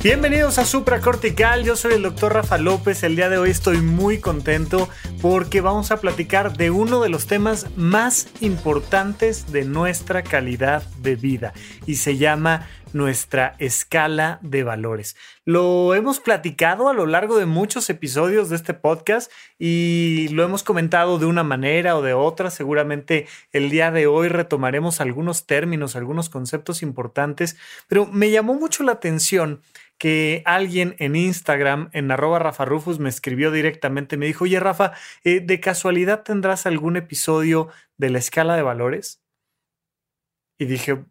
Bienvenidos a Supracortical, yo soy el doctor Rafa López, el día de hoy estoy muy contento porque vamos a platicar de uno de los temas más importantes de nuestra calidad de vida y se llama nuestra escala de valores. Lo hemos platicado a lo largo de muchos episodios de este podcast y lo hemos comentado de una manera o de otra. Seguramente el día de hoy retomaremos algunos términos, algunos conceptos importantes, pero me llamó mucho la atención que alguien en Instagram, en arroba Rafa Rufus, me escribió directamente, me dijo, oye Rafa, eh, ¿de casualidad tendrás algún episodio de la escala de valores? Y dije,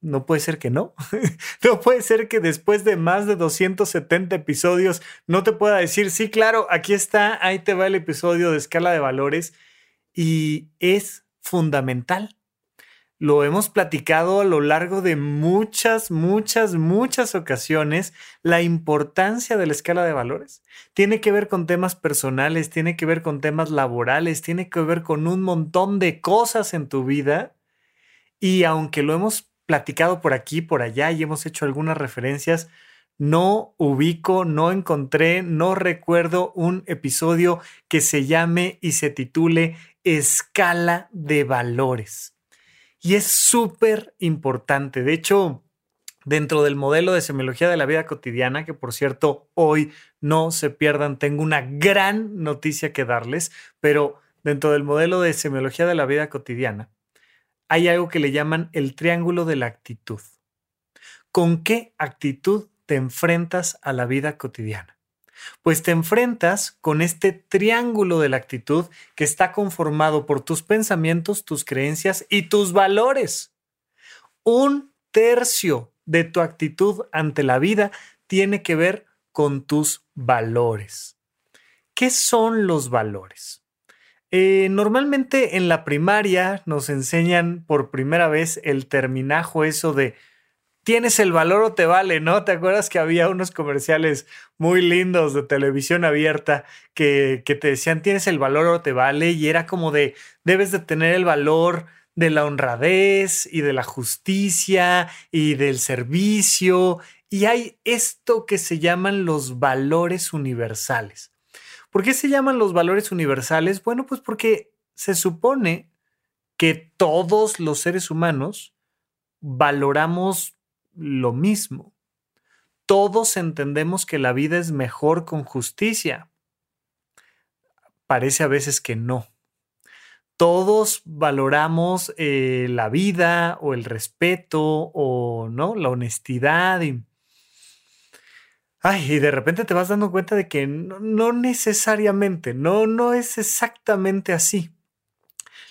no puede ser que no. no puede ser que después de más de 270 episodios no te pueda decir, sí, claro, aquí está, ahí te va el episodio de escala de valores. Y es fundamental lo hemos platicado a lo largo de muchas, muchas, muchas ocasiones, la importancia de la escala de valores. Tiene que ver con temas personales, tiene que ver con temas laborales, tiene que ver con un montón de cosas en tu vida. Y aunque lo hemos platicado por aquí, por allá y hemos hecho algunas referencias, no ubico, no encontré, no recuerdo un episodio que se llame y se titule Escala de Valores. Y es súper importante. De hecho, dentro del modelo de semiología de la vida cotidiana, que por cierto hoy no se pierdan, tengo una gran noticia que darles, pero dentro del modelo de semiología de la vida cotidiana, hay algo que le llaman el triángulo de la actitud. ¿Con qué actitud te enfrentas a la vida cotidiana? pues te enfrentas con este triángulo de la actitud que está conformado por tus pensamientos, tus creencias y tus valores. Un tercio de tu actitud ante la vida tiene que ver con tus valores. ¿Qué son los valores? Eh, normalmente en la primaria nos enseñan por primera vez el terminajo eso de tienes el valor o te vale, ¿no? ¿Te acuerdas que había unos comerciales muy lindos de televisión abierta que, que, te decían tienes el valor o te vale? Y era como de debes de tener el valor de la honradez y de la justicia y del servicio. Y hay esto que se llaman los valores universales. ¿Por qué se llaman los valores universales? Bueno, pues porque se supone que todos los seres humanos valoramos lo mismo. Todos entendemos que la vida es mejor con justicia. Parece a veces que no. Todos valoramos eh, la vida o el respeto o no la honestidad Ay, y de repente te vas dando cuenta de que no, no, necesariamente, no, no es exactamente así.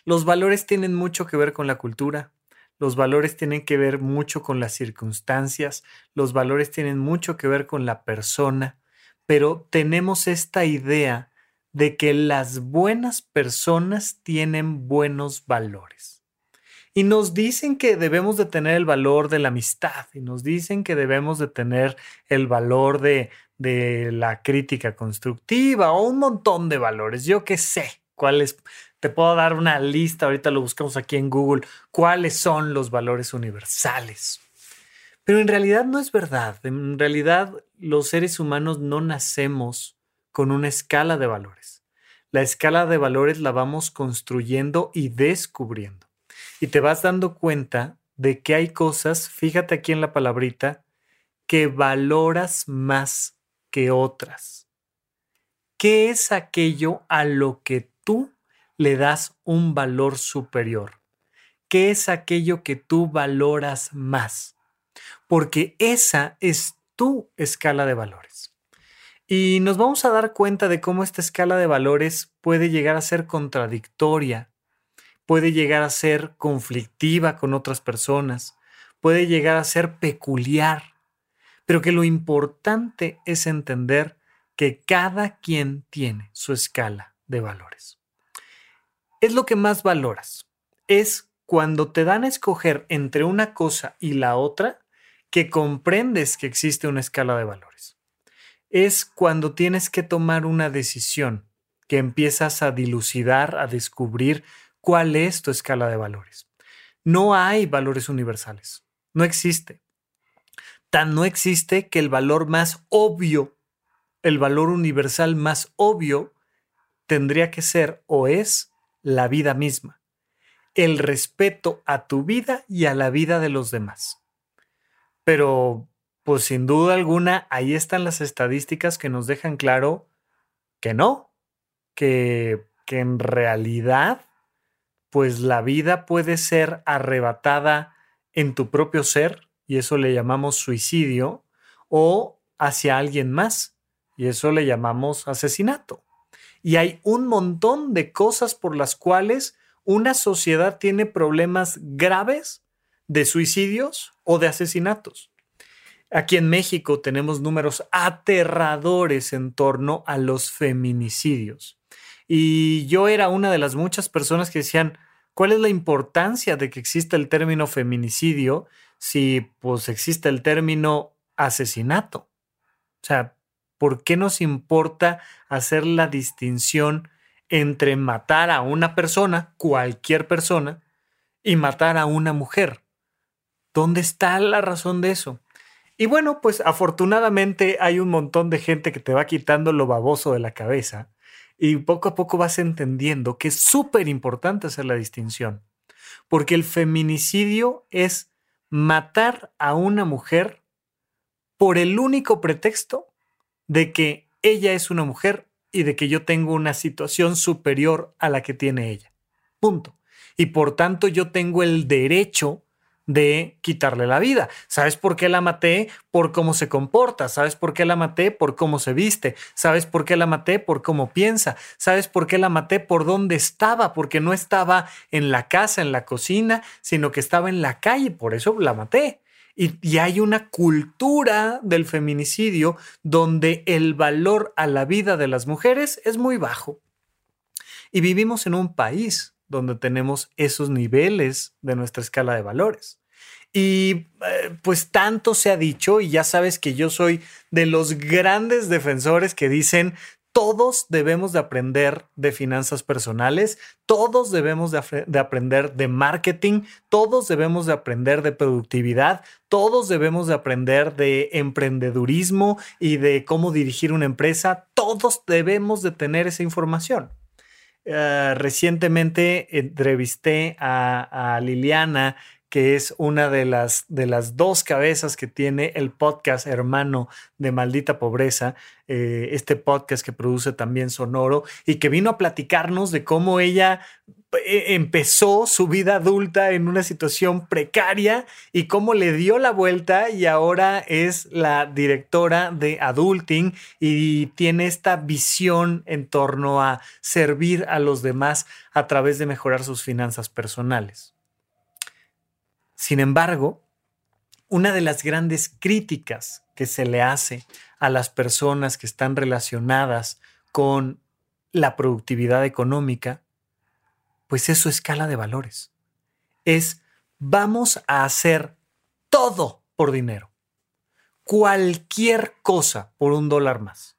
Los valores tienen mucho que ver con la cultura, los valores tienen que ver mucho con las circunstancias, los valores tienen mucho que ver con la persona, pero tenemos esta idea de que las buenas personas tienen buenos valores. Y nos dicen que debemos de tener el valor de la amistad y nos dicen que debemos de tener el valor de, de la crítica constructiva o un montón de valores. Yo qué sé cuáles te puedo dar una lista, ahorita lo buscamos aquí en Google, cuáles son los valores universales. Pero en realidad no es verdad. En realidad los seres humanos no nacemos con una escala de valores. La escala de valores la vamos construyendo y descubriendo. Y te vas dando cuenta de que hay cosas, fíjate aquí en la palabrita, que valoras más que otras. ¿Qué es aquello a lo que tú le das un valor superior? ¿Qué es aquello que tú valoras más? Porque esa es tu escala de valores. Y nos vamos a dar cuenta de cómo esta escala de valores puede llegar a ser contradictoria, puede llegar a ser conflictiva con otras personas, puede llegar a ser peculiar. pero que lo importante es entender que cada quien tiene su escala de valores. Es lo que más valoras. Es cuando te dan a escoger entre una cosa y la otra que comprendes que existe una escala de valores. Es cuando tienes que tomar una decisión que empiezas a dilucidar, a descubrir cuál es tu escala de valores. No hay valores universales. No existe. Tan no existe que el valor más obvio, el valor universal más obvio, tendría que ser o es la vida misma. El respeto a tu vida y a la vida de los demás. Pero, pues sin duda alguna, ahí están las estadísticas que nos dejan claro que no, que, que en realidad pues la vida puede ser arrebatada en tu propio ser, y eso le llamamos suicidio, o hacia alguien más, y eso le llamamos asesinato. Y hay un montón de cosas por las cuales una sociedad tiene problemas graves de suicidios o de asesinatos. Aquí en México tenemos números aterradores en torno a los feminicidios. Y yo era una de las muchas personas que decían, ¿Cuál es la importancia de que exista el término feminicidio si pues existe el término asesinato? O sea, ¿por qué nos importa hacer la distinción entre matar a una persona, cualquier persona, y matar a una mujer? ¿Dónde está la razón de eso? Y bueno, pues afortunadamente hay un montón de gente que te va quitando lo baboso de la cabeza y poco a poco vas entendiendo que es súper importante hacer la distinción, porque el feminicidio es matar a una mujer por el único pretexto de que ella es una mujer y de que yo tengo una situación superior a la que tiene ella. Punto. Y por tanto yo tengo el derecho de quitarle la vida. ¿Sabes por qué la maté? Por cómo se comporta. ¿Sabes por qué la maté? Por cómo se viste. ¿Sabes por qué la maté? Por cómo piensa. ¿Sabes por qué la maté? Por dónde estaba. Porque no estaba en la casa, en la cocina, sino que estaba en la calle. Por eso la maté. Y, hay una cultura del feminicidio donde el valor a la vida de las mujeres es muy bajo. Y vivimos en un país donde tenemos esos niveles de nuestra escala de valores. Y eh, pues tanto se ha dicho, y ya sabes que yo soy de los grandes defensores que dicen, todos debemos de aprender de finanzas personales, todos debemos de, de, aprender de marketing, todos debemos de aprender de productividad, todos debemos de aprender de emprendedurismo y de cómo dirigir una empresa, todos debemos de tener esa información. Eh, recientemente entrevisté a, Liliana, que es una de las, de las dos cabezas que tiene el podcast hermano de Maldita Pobreza, eh, este podcast que produce también Sonoro, y que vino a platicarnos de cómo ella empezó su vida adulta en una situación precaria y cómo le dio la vuelta y ahora es la directora de Adulting y tiene esta visión en torno a servir a los demás a través de mejorar sus finanzas personales. Sin embargo, una de las grandes críticas que se le hace a las personas que están relacionadas con la productividad económica pues es su escala de valores. Es vamos a hacer todo por dinero. Cualquier cosa por un dólar más.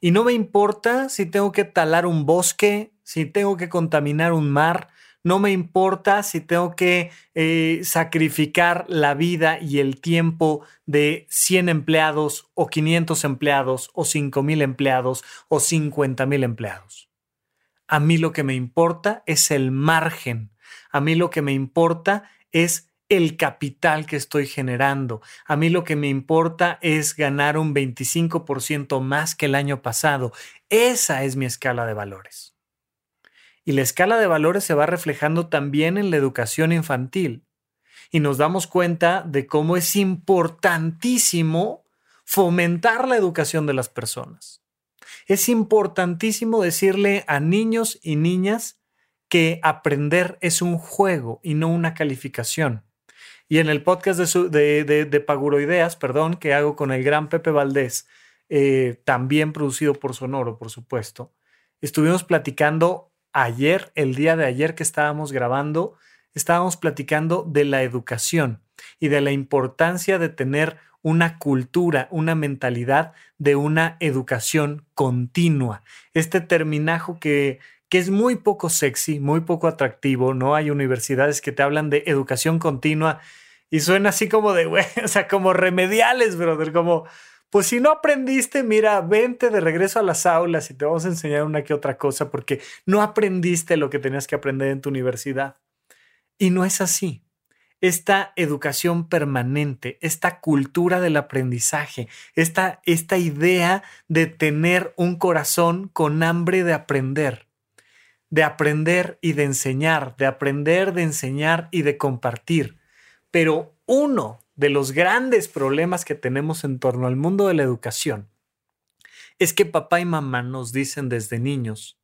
Y no me importa si tengo que talar un bosque, si tengo que contaminar un mar, no me importa si tengo que eh, sacrificar la vida y el tiempo de 100 empleados o 500 empleados o 5 mil empleados o 50 mil empleados. A mí lo que me importa es el margen. A mí lo que me importa es el capital que estoy generando. A mí lo que me importa es ganar un 25% más que el año pasado. Esa es mi escala de valores. Y la escala de valores se va reflejando también en la educación infantil. Y nos damos cuenta de cómo es importantísimo fomentar la educación de las personas es importantísimo decirle a niños y niñas que aprender es un juego y no una calificación. Y en el podcast de, de, Paguroideas, perdón, que hago con el gran Pepe Valdés, eh, también producido por Sonoro, por supuesto, estuvimos platicando ayer, el día de ayer que estábamos grabando, estábamos platicando de la educación y de la importancia de tener una cultura, una mentalidad de una educación continua. Este terminajo que, que es muy poco sexy, muy poco atractivo, ¿no? Hay universidades que te hablan de educación continua y suena así como de, güey, o sea, como remediales, brother, como, pues si no aprendiste, mira, vente de regreso a las aulas y te vamos a enseñar una que otra cosa porque no aprendiste lo que tenías que aprender en tu universidad. Y no es así esta educación permanente, esta cultura del aprendizaje, esta, esta idea de tener un corazón con hambre de aprender, de aprender y de enseñar, de aprender, de enseñar y de compartir. Pero uno de los grandes problemas que tenemos en torno al mundo de la educación es que papá y mamá nos dicen desde niños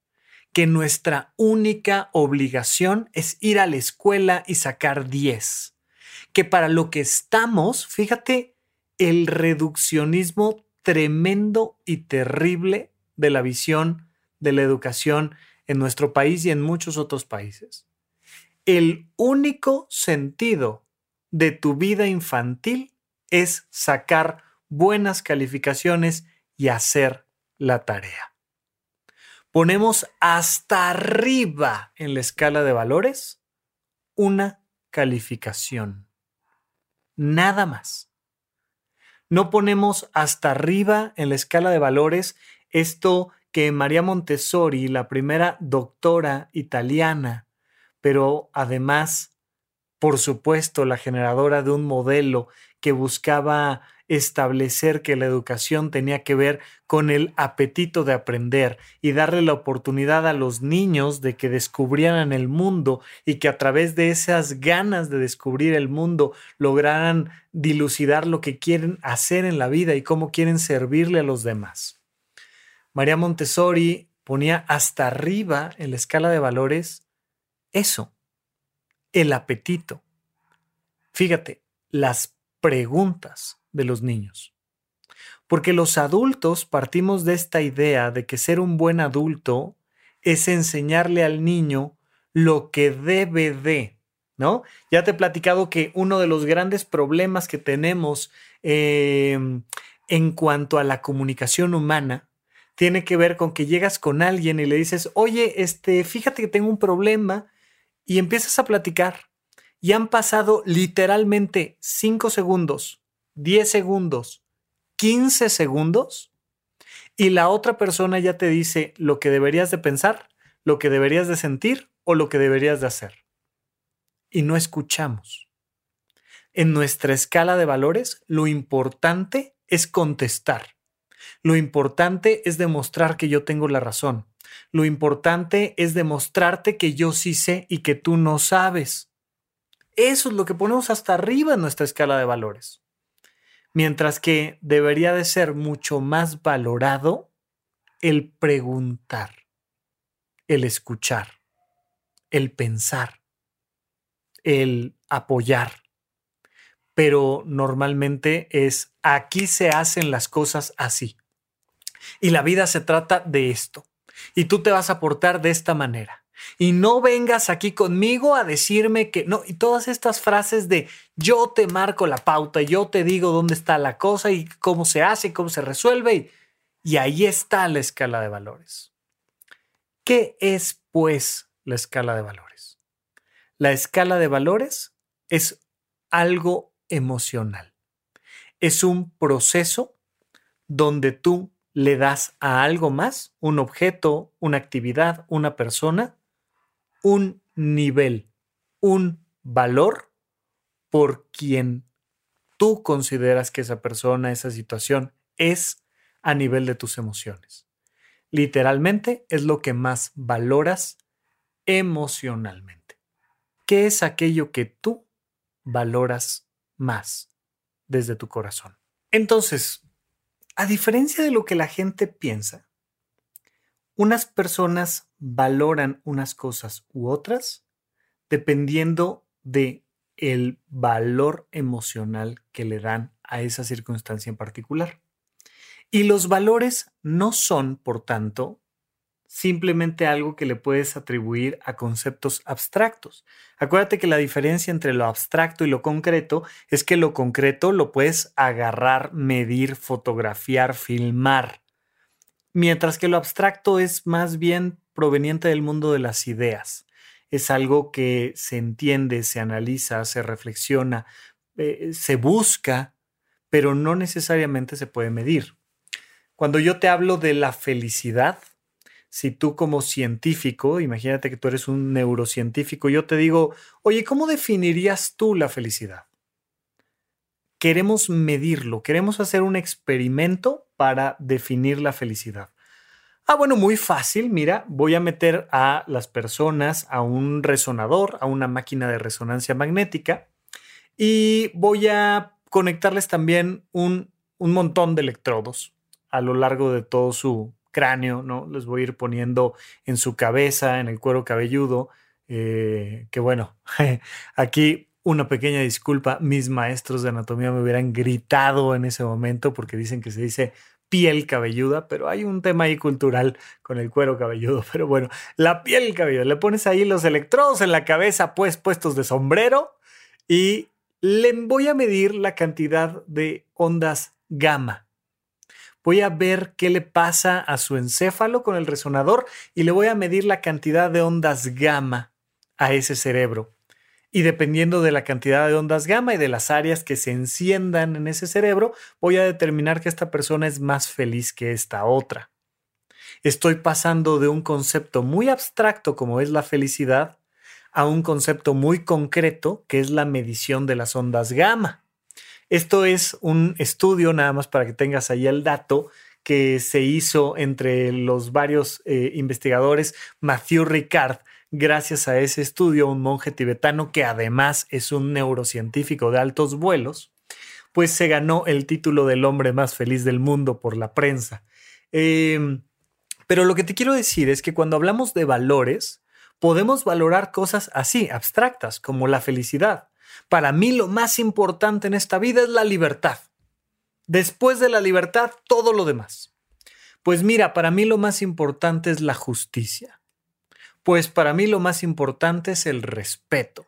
que nuestra única obligación es ir a la escuela y sacar 10. Que para lo que estamos, fíjate, el reduccionismo tremendo y terrible de la visión de la educación en nuestro país y en muchos otros países. El único sentido de tu vida infantil es sacar buenas calificaciones y hacer la tarea ponemos hasta arriba en la escala de valores una calificación. Nada más. No ponemos hasta arriba en la escala de valores esto que María Montessori, la primera doctora italiana, pero además, por supuesto, la generadora de un modelo que buscaba establecer que la educación tenía que ver con el apetito de aprender y darle la oportunidad a los niños de que descubrieran el mundo y que a través de esas ganas de descubrir el mundo lograran dilucidar lo que quieren hacer en la vida y cómo quieren servirle a los demás. María Montessori ponía hasta arriba en la escala de valores eso, el apetito. Fíjate, las preguntas de los niños. Porque los adultos partimos de esta idea de que ser un buen adulto es enseñarle al niño lo que debe de, ¿no? Ya te he platicado que uno de los grandes problemas que tenemos em, en cuanto a la comunicación humana tiene que ver con que llegas con alguien y le dices, oye, este, fíjate que tengo un problema y empiezas a platicar y han pasado literalmente cinco segundos 10 segundos, 15 segundos, y la otra persona ya te dice lo que deberías de pensar, lo que deberías de sentir o lo que deberías de hacer. Y no escuchamos. En nuestra escala de valores, lo importante es contestar. Lo importante es demostrar que yo tengo la razón. Lo importante es demostrarte que yo sí sé y que tú no sabes. Eso es lo que ponemos hasta arriba en nuestra escala de valores. Mientras que debería de ser mucho más valorado el preguntar, el escuchar, el pensar, el apoyar. Pero normalmente es aquí se hacen las cosas así. Y la vida se trata de esto. Y tú te vas a portar de esta manera. Y no vengas aquí conmigo a decirme que no, y todas estas frases de yo te marco la pauta, yo te digo dónde está la cosa y cómo se hace, cómo se resuelve. Y, ahí está la escala de valores. ¿Qué es, pues, la escala de valores? La escala de valores es algo emocional. Es un proceso donde tú le das a algo más, un objeto, una actividad, una persona, un nivel, un valor por quien tú consideras que esa persona, esa situación es a nivel de tus emociones. Literalmente es lo que más valoras emocionalmente. ¿Qué es aquello que tú valoras más desde tu corazón? Entonces, a diferencia de lo que la gente piensa, unas personas valoran unas cosas u otras dependiendo de el valor emocional que le dan a esa circunstancia en particular. Y los valores no son, por tanto, simplemente algo que le puedes atribuir a conceptos abstractos. Acuérdate que la diferencia entre lo abstracto y lo concreto es que lo concreto lo puedes agarrar, medir, fotografiar, filmar, mientras que lo abstracto es más bien proveniente del mundo de las ideas. Es algo que se entiende, se analiza, se reflexiona, eh, se busca, pero no necesariamente se puede medir. Cuando yo te hablo de la felicidad, si tú como científico, imagínate que tú eres un neurocientífico, yo te digo, oye, ¿cómo definirías tú la felicidad? Queremos medirlo, queremos hacer un experimento para definir la felicidad. Ah, bueno, muy fácil, mira, voy a meter a las personas a un resonador, a una máquina de resonancia magnética y voy a conectarles también un, un montón de electrodos a lo largo de todo su cráneo, ¿no? Les voy a ir poniendo en su cabeza, en el cuero cabelludo, eh, que bueno, aquí una pequeña disculpa, mis maestros de anatomía me hubieran gritado en ese momento porque dicen que se dice piel cabelluda, pero hay un tema ahí cultural con el cuero cabelludo, pero bueno, la piel cabelluda, le pones ahí los electrodos en la cabeza pues puestos de sombrero y le voy a medir la cantidad de ondas gamma voy a ver qué le pasa a su encéfalo con el resonador y le voy a medir la cantidad de ondas gamma a ese cerebro. Y dependiendo de la cantidad de ondas gamma y de las áreas que se enciendan en ese cerebro, voy a determinar que esta persona es más feliz que esta otra. Estoy pasando de un concepto muy abstracto como es la felicidad a un concepto muy concreto que es la medición de las ondas gamma. Esto es un estudio, nada más para que tengas ahí el dato, que se hizo entre los varios eh, investigadores, Matthew Ricard, gracias a ese estudio, un monje tibetano que además es un neurocientífico de altos vuelos, pues se ganó el título del hombre más feliz del mundo por la prensa. Em, pero lo que te quiero decir es que cuando hablamos de valores, podemos valorar cosas así, abstractas, como la felicidad. Para mí lo más importante en esta vida es la libertad. Después de la libertad, todo lo demás. Pues mira, para mí lo más importante es la justicia. Pues para mí lo más importante es el respeto.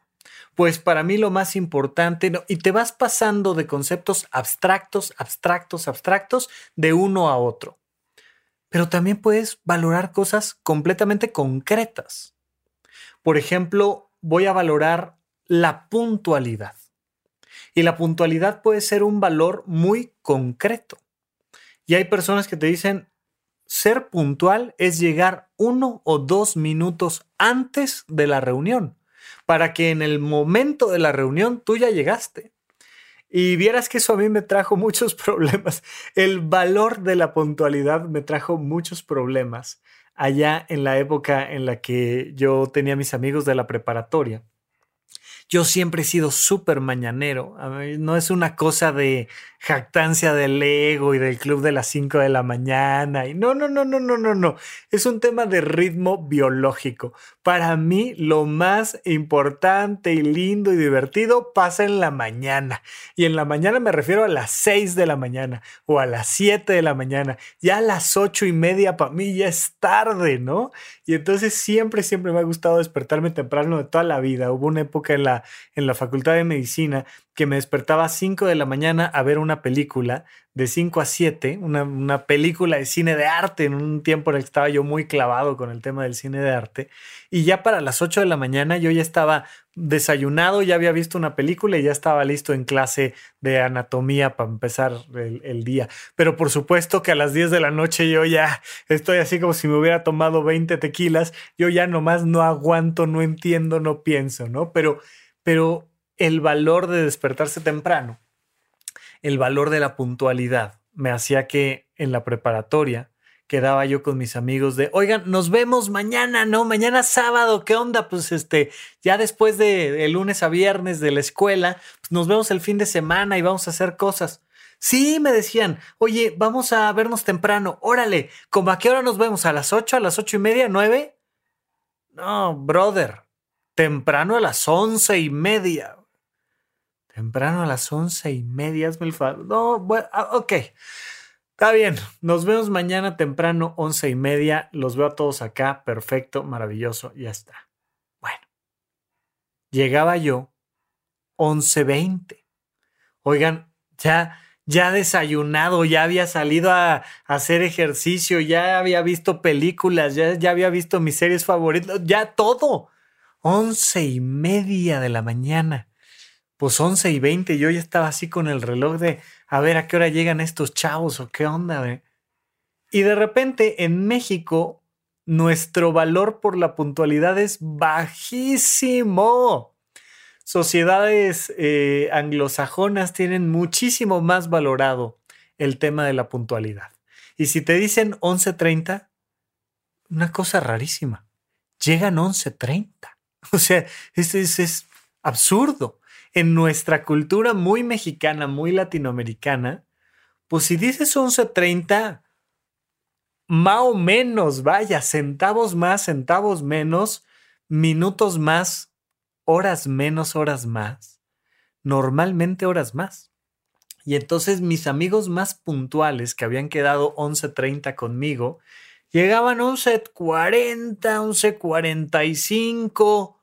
Pues para mí lo más importante, y te vas pasando de conceptos abstractos, abstractos, abstractos, de uno a otro. Pero también puedes valorar cosas completamente concretas. Por ejemplo, voy a valorar la puntualidad. Y la puntualidad puede ser un valor muy concreto. Y hay personas que te dicen, ser puntual es llegar uno o dos minutos antes de la reunión, para que en el momento de la reunión tú ya llegaste. Y vieras que eso a mí me trajo muchos problemas. El valor de la puntualidad me trajo muchos problemas allá en la época en la que yo tenía mis amigos de la preparatoria. Yo siempre he sido súper mañanero. no es una cosa de jactancia del ego y del club de las 5 de la mañana. Y no, no, no, no, no, no, no. Es un tema de ritmo biológico. Para mí, lo más importante y lindo y divertido pasa en la mañana. Y en la mañana me refiero a las 6 de la mañana o a las 7 de la mañana. Ya a las 8 y media para mí ya es tarde, ¿no? Y entonces siempre, siempre me ha gustado despertarme temprano de toda la vida. Hubo una época en la, en la Facultad de Medicina que me despertaba a 5 de la mañana a ver una película de 5 a 7, una, una, película de cine de arte en un tiempo en el que estaba yo muy clavado con el tema del cine de arte. Y ya para las 8 de la mañana yo ya estaba desayunado, ya había visto una película y ya estaba listo en clase de anatomía para empezar el, el día. Pero por supuesto que a las 10 de la noche yo ya estoy así como si me hubiera tomado 20 tequilas, yo ya nomás no aguanto, no entiendo, no pienso, ¿no? Pero, pero el valor de despertarse temprano, el valor de la puntualidad, me hacía que en la preparatoria quedaba yo con mis amigos de, oigan, nos vemos mañana, ¿no? Mañana sábado, ¿qué onda? Pues este, ya después de, lunes a viernes de la escuela, pues nos vemos el fin de semana y vamos a hacer cosas. Sí, me decían, oye, vamos a vernos temprano, órale, ¿cómo a qué hora nos vemos? ¿A las ocho, a las ocho y media, nueve? No, brother, temprano a las once y media. Temprano a las once y media, hazme el. No, bueno, ah, ok. Está bien, nos vemos mañana temprano, once y media. Los veo a todos acá, perfecto, maravilloso, ya está. Bueno, llegaba yo, once veinte. Oigan, ya, ya desayunado, ya había salido a, hacer ejercicio, ya había visto películas, ya, ya había visto mis series favoritas, ya todo. Once y media de la mañana pues 11 y 20, yo ya estaba así con el reloj de a ver a qué hora llegan estos chavos o qué onda. Y de repente en México nuestro valor por la puntualidad es bajísimo. Sociedades eh, anglosajonas tienen muchísimo más valorado el tema de la puntualidad. Y si te dicen 11.30, una cosa rarísima, llegan 11.30. O sea, es, es absurdo en nuestra cultura muy mexicana, muy latinoamericana, pues si dices 11.30, más o menos, vaya, centavos más, centavos menos, minutos más, horas menos, horas más, normalmente horas más. Y entonces mis amigos más puntuales que habían quedado 11.30 conmigo, llegaban 11.40, 11.45,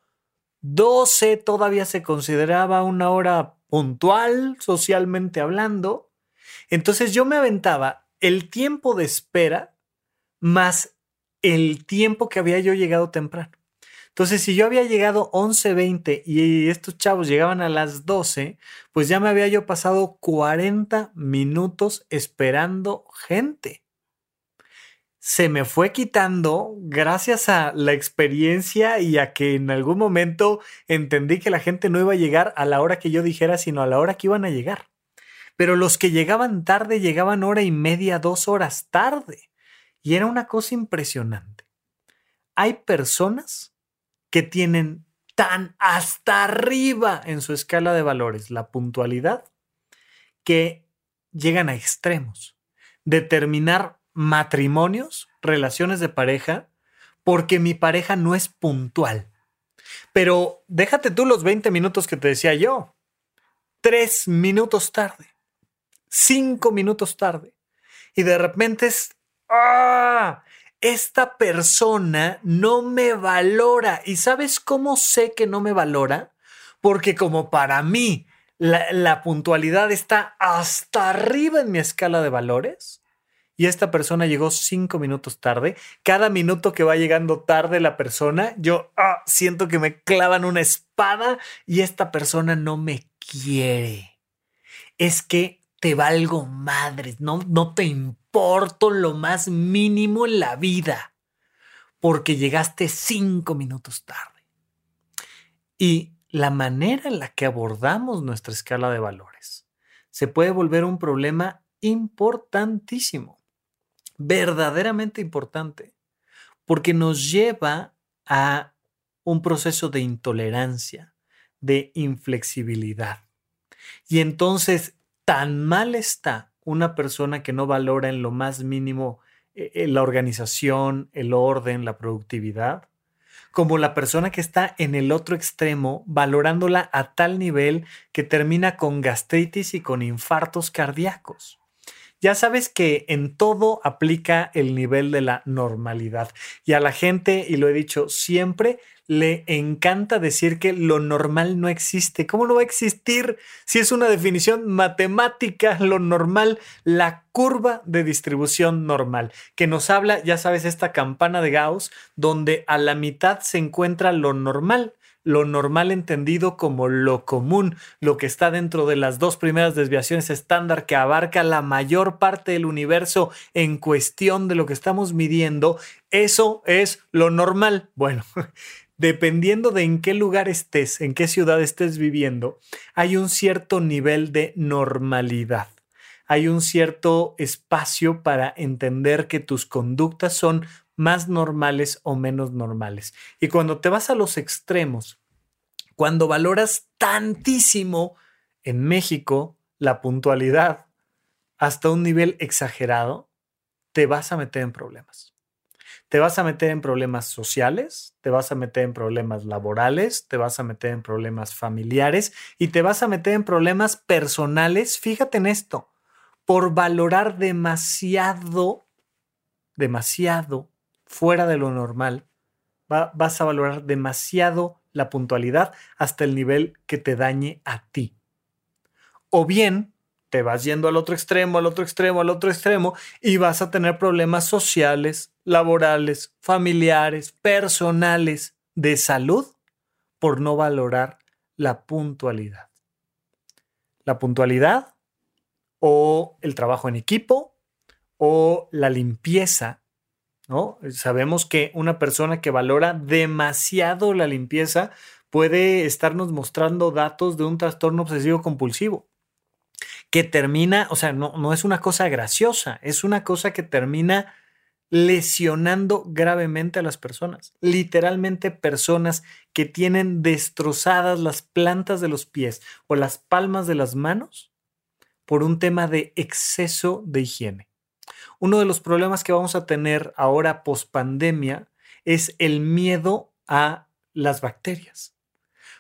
12 todavía se consideraba una hora puntual, socialmente hablando. Entonces yo me aventaba el tiempo de espera más el tiempo que había yo llegado temprano. Entonces, si yo había llegado 11.20 y estos chavos llegaban a las 12, pues ya me había yo pasado 40 minutos esperando gente se me fue quitando gracias a la experiencia y a que en algún momento entendí que la gente no iba a llegar a la hora que yo dijera, sino a la hora que iban a llegar. Pero los que llegaban tarde llegaban hora y media, dos horas tarde. Y era una cosa impresionante. Hay personas que tienen tan hasta arriba en su escala de valores la puntualidad que llegan a extremos. Determinar matrimonios, relaciones de pareja, porque mi pareja no es puntual. Pero déjate tú los 20 minutos que te decía yo. Tres minutos tarde. Cinco minutos tarde. Y de repente es... ¡Ah! Esta persona no me valora. ¿Y sabes cómo sé que no me valora? Porque como para mí la, la puntualidad está hasta arriba en mi escala de valores, y esta persona llegó cinco minutos tarde. Cada minuto que va llegando tarde la persona, yo ah, siento que me clavan una espada y esta persona no me quiere. Es que te valgo madres, no, no te importo lo más mínimo en la vida porque llegaste cinco minutos tarde. Y la manera en la que abordamos nuestra escala de valores se puede volver un problema importantísimo verdaderamente importante, porque nos lleva a un proceso de intolerancia, de inflexibilidad. Y entonces, tan mal está una persona que no valora en lo más mínimo eh, eh, la organización, el orden, la productividad, como la persona que está en el otro extremo, valorándola a tal nivel que termina con gastritis y con infartos cardíacos ya sabes que en todo aplica el nivel de la normalidad. Y a la gente, y lo he dicho siempre, le encanta decir que lo normal no existe. ¿Cómo no va a existir si es una definición matemática, lo normal, la curva de distribución normal, que nos habla, ya sabes, esta campana de Gauss, donde a la mitad se encuentra lo normal lo normal entendido como lo común, lo que está dentro de las dos primeras desviaciones estándar que abarca la mayor parte del universo en cuestión de lo que estamos midiendo, eso es lo normal. Bueno, dependiendo de en qué lugar estés, en qué ciudad estés viviendo, hay un cierto nivel de normalidad. Hay un cierto espacio para entender que tus conductas son más normales o menos normales. Y cuando te vas a los extremos, cuando valoras tantísimo en México la puntualidad hasta un nivel exagerado, te vas a meter en problemas. te vas a meter en problemas sociales, te vas a meter en problemas laborales, te vas a meter en problemas familiares y te vas a meter en problemas personales. Fíjate en esto, por valorar demasiado, demasiado fuera de lo normal, vas a valorar demasiado la puntualidad hasta el nivel que te dañe a ti. O bien te vas yendo al otro extremo, al otro extremo, al otro extremo y vas a tener problemas sociales, laborales, familiares, personales, de salud por no valorar la puntualidad. La puntualidad o el trabajo en equipo o la limpieza ¿no? Sabemos que una persona que valora demasiado la limpieza puede estarnos mostrando datos de un trastorno obsesivo compulsivo que termina, o sea, no, no es una cosa graciosa, es una cosa que termina lesionando gravemente a las personas. Literalmente personas que tienen destrozadas las plantas de los pies o las palmas de las manos por un tema de exceso de higiene. Uno de los problemas que vamos a tener ahora post pandemia es el miedo a las bacterias.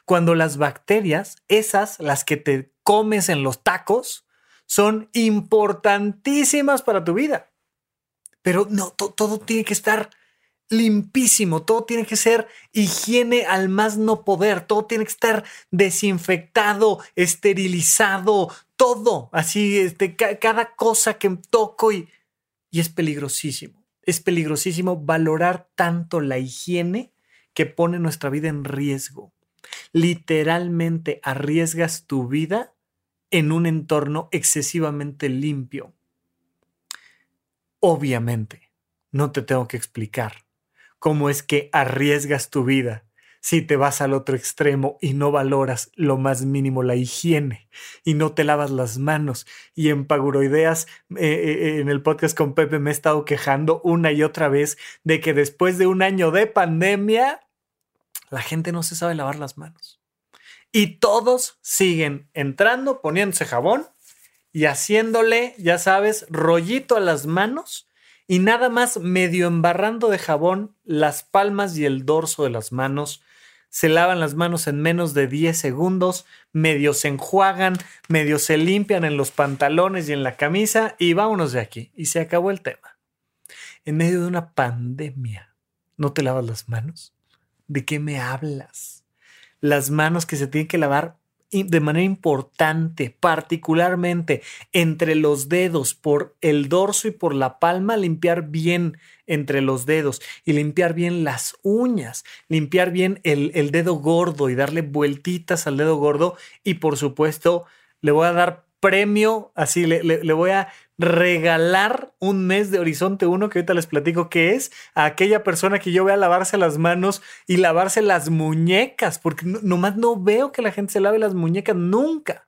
Cuando las bacterias, esas, las que te comes en los tacos, son importantísimas para tu vida. Pero no, todo tiene que estar limpísimo, todo tiene que ser higiene al más no poder, todo tiene que estar desinfectado, esterilizado, todo, así, este, cada cosa que toco y y es peligrosísimo. Es peligrosísimo valorar tanto la higiene que pone nuestra vida en riesgo. Literalmente arriesgas tu vida en un entorno excesivamente limpio. Obviamente, no te tengo que explicar cómo es que arriesgas tu vida si te vas al otro extremo y no valoras lo más mínimo la higiene y no te lavas las manos. Y en Paguroideas, eh, eh, en el podcast con Pepe, me he estado quejando una y otra vez de que después de un año de pandemia, la gente no se sabe lavar las manos. Y todos siguen entrando, poniéndose jabón y haciéndole, ya sabes, rollito a las manos y nada más medio embarrando de jabón las palmas y el dorso de las manos se lavan las manos en menos de 10 segundos, medio se enjuagan, medio se limpian en los pantalones y en la camisa y vámonos de aquí. Y se acabó el tema. En medio de una pandemia, ¿no te lavas las manos? ¿De qué me hablas? Las manos que se tienen que lavar de manera importante, particularmente entre los dedos, por el dorso y por la palma, limpiar bien entre los dedos y limpiar bien las uñas, limpiar bien el, el dedo gordo y darle vueltitas al dedo gordo. Y por supuesto le voy a dar premio, así le, le, voy a regalar un mes de Horizonte 1, que ahorita les platico qué es, a aquella persona que yo vea lavarse las manos y lavarse las muñecas, porque nomás no veo que la gente se lave las muñecas nunca,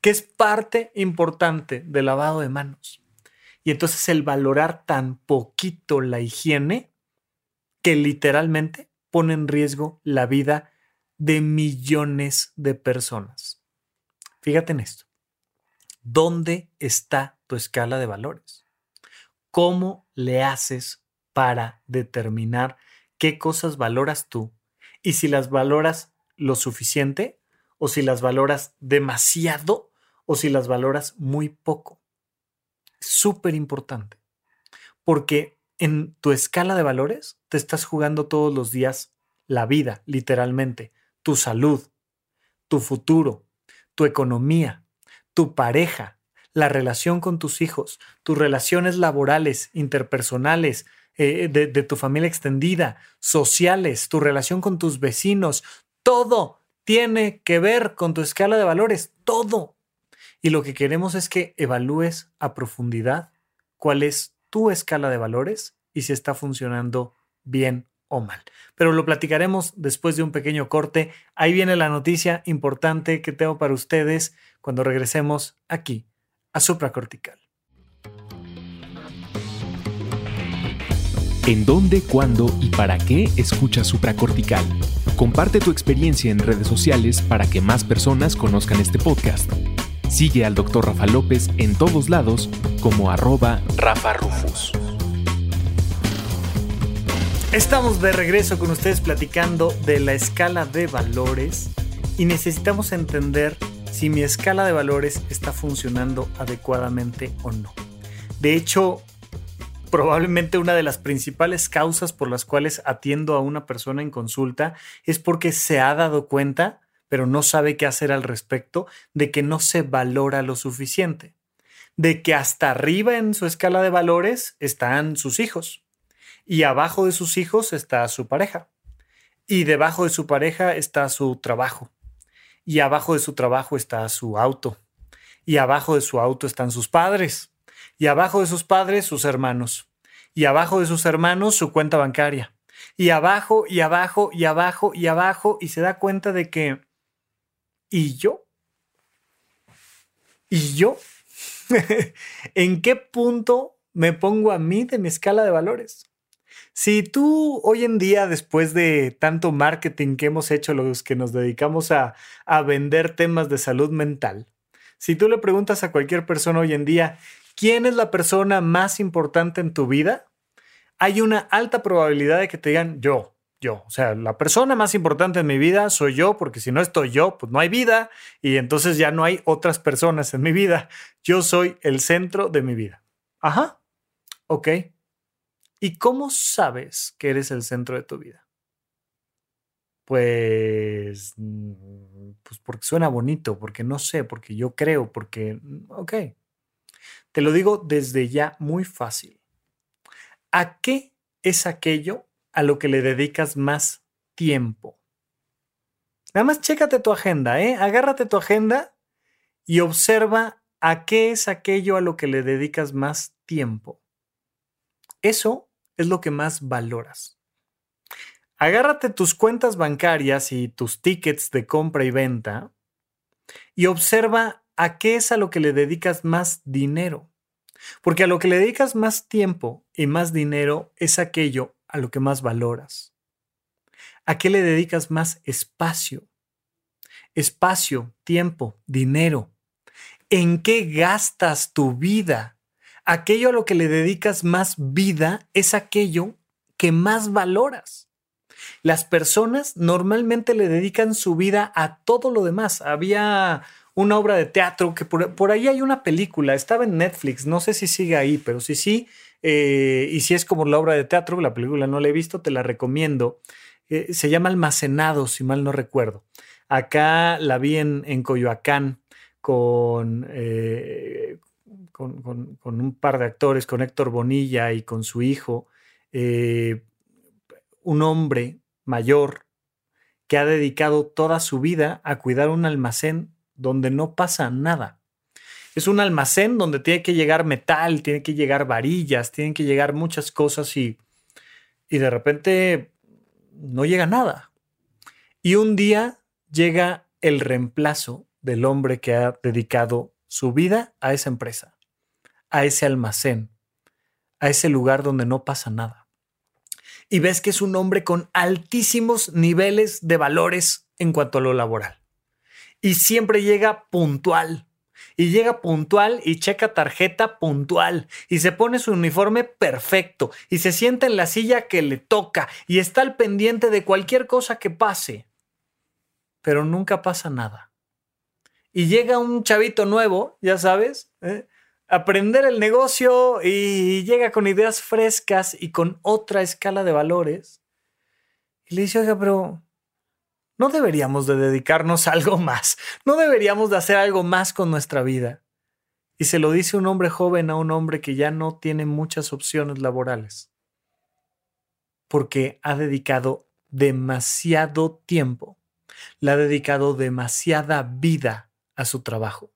que es parte importante del lavado de manos. Y entonces el valorar tan poquito la higiene que literalmente pone en riesgo la vida de millones de personas. Fíjate en esto. ¿Dónde está tu escala de valores? ¿Cómo le haces para determinar qué cosas valoras tú y si las valoras lo suficiente o si las valoras demasiado o si las valoras muy poco? Súper importante, porque en tu escala de valores te estás jugando todos los días la vida, literalmente, tu salud, tu futuro, tu economía, tu pareja, la relación con tus hijos, tus relaciones laborales, interpersonales, eh, de, de tu familia extendida, sociales, tu relación con tus vecinos, todo tiene que ver con tu escala de valores, todo. Y lo que queremos es que evalúes a profundidad cuál es tu escala de valores y si está funcionando bien o mal. Pero lo platicaremos después de un pequeño corte. Ahí viene la noticia importante que tengo para ustedes cuando regresemos aquí a supracortical. ¿En dónde, cuándo y para qué escuchas supracortical? Comparte tu experiencia en redes sociales para que más personas conozcan este podcast. Sigue al Dr. Rafa López en todos lados como arroba Rafa Rufus. Estamos de regreso con ustedes platicando de la escala de valores y necesitamos entender si mi escala de valores está funcionando adecuadamente o no. De hecho, probablemente una de las principales causas por las cuales atiendo a una persona en consulta es porque se ha dado cuenta, pero no sabe qué hacer al respecto, de que no se valora lo suficiente. De que hasta arriba en su escala de valores están sus hijos y abajo de sus hijos está su pareja. Y debajo de su pareja está su trabajo. Y abajo de su trabajo está su auto. Y abajo de su auto están sus padres. Y abajo de sus padres sus hermanos. Y abajo de sus hermanos su cuenta bancaria. Y abajo y abajo y abajo y abajo. Y se da cuenta de que... ¿Y yo? ¿Y yo? ¿En qué punto me pongo a mí de mi escala de valores? Si tú hoy en día, después de tanto marketing que hemos hecho los que nos dedicamos a, a vender temas de salud mental, si tú le preguntas a cualquier persona hoy en día, ¿quién es la persona más importante en tu vida? Hay una alta probabilidad de que te digan yo, yo. O sea, la persona más importante en mi vida soy yo, porque si no estoy yo, pues no hay vida y entonces ya no hay otras personas en mi vida. Yo soy el centro de mi vida. Ajá. Ok. ¿Y cómo sabes que eres el centro de tu vida? Pues, mm, pues porque suena bonito, porque no sé, porque yo creo, porque, mm, ok. Te lo digo desde ya muy fácil. ¿A qué es aquello a lo que le dedicas más tiempo? Nada más chécate tu agenda, ¿eh? Agárrate tu agenda y observa a qué es aquello a lo que le dedicas más tiempo. Eso es lo que más valoras. Agárrate tus cuentas bancarias y tus tickets de compra y venta y observa a qué es a lo que le dedicas más dinero. Porque a lo que le dedicas más tiempo y más dinero es aquello a lo que más valoras. ¿A qué le dedicas más espacio? Espacio, tiempo, dinero. ¿En qué gastas tu vida? Aquello a lo que le dedicas más vida es aquello que más valoras. Las personas normalmente le dedican su vida a todo lo demás. Había una obra de teatro que por, ahí hay una película, estaba en Netflix, no sé si sigue ahí, pero si sí, eh, y si es como la obra de teatro, la película no la he visto, te la recomiendo. Eh, se llama Almacenado, si mal no recuerdo. Acá la vi en, Coyoacán con, eh, con, un par de actores, con Héctor Bonilla y con su hijo, eh, un hombre mayor que ha dedicado toda su vida a cuidar un almacén donde no pasa nada. Es un almacén donde tiene que llegar metal, tiene que llegar varillas, tienen que llegar muchas cosas y, y de repente no llega nada. Y un día llega el reemplazo del hombre que ha dedicado su vida a esa empresa a ese almacén, a ese lugar donde no pasa nada. Y ves que es un hombre con altísimos niveles de valores en cuanto a lo laboral. Y siempre llega puntual. Y llega puntual y checa tarjeta puntual. Y se pone su uniforme perfecto. Y se sienta en la silla que le toca. Y está al pendiente de cualquier cosa que pase. Pero nunca pasa nada. Y llega un chavito nuevo, ya sabes, ¿eh? Aprender el negocio y llega con ideas frescas y con otra escala de valores. Y le dice, oiga, pero no deberíamos de dedicarnos a algo más, no deberíamos de hacer algo más con nuestra vida. Y se lo dice un hombre joven a un hombre que ya no tiene muchas opciones laborales, porque ha dedicado demasiado tiempo, le ha dedicado demasiada vida a su trabajo.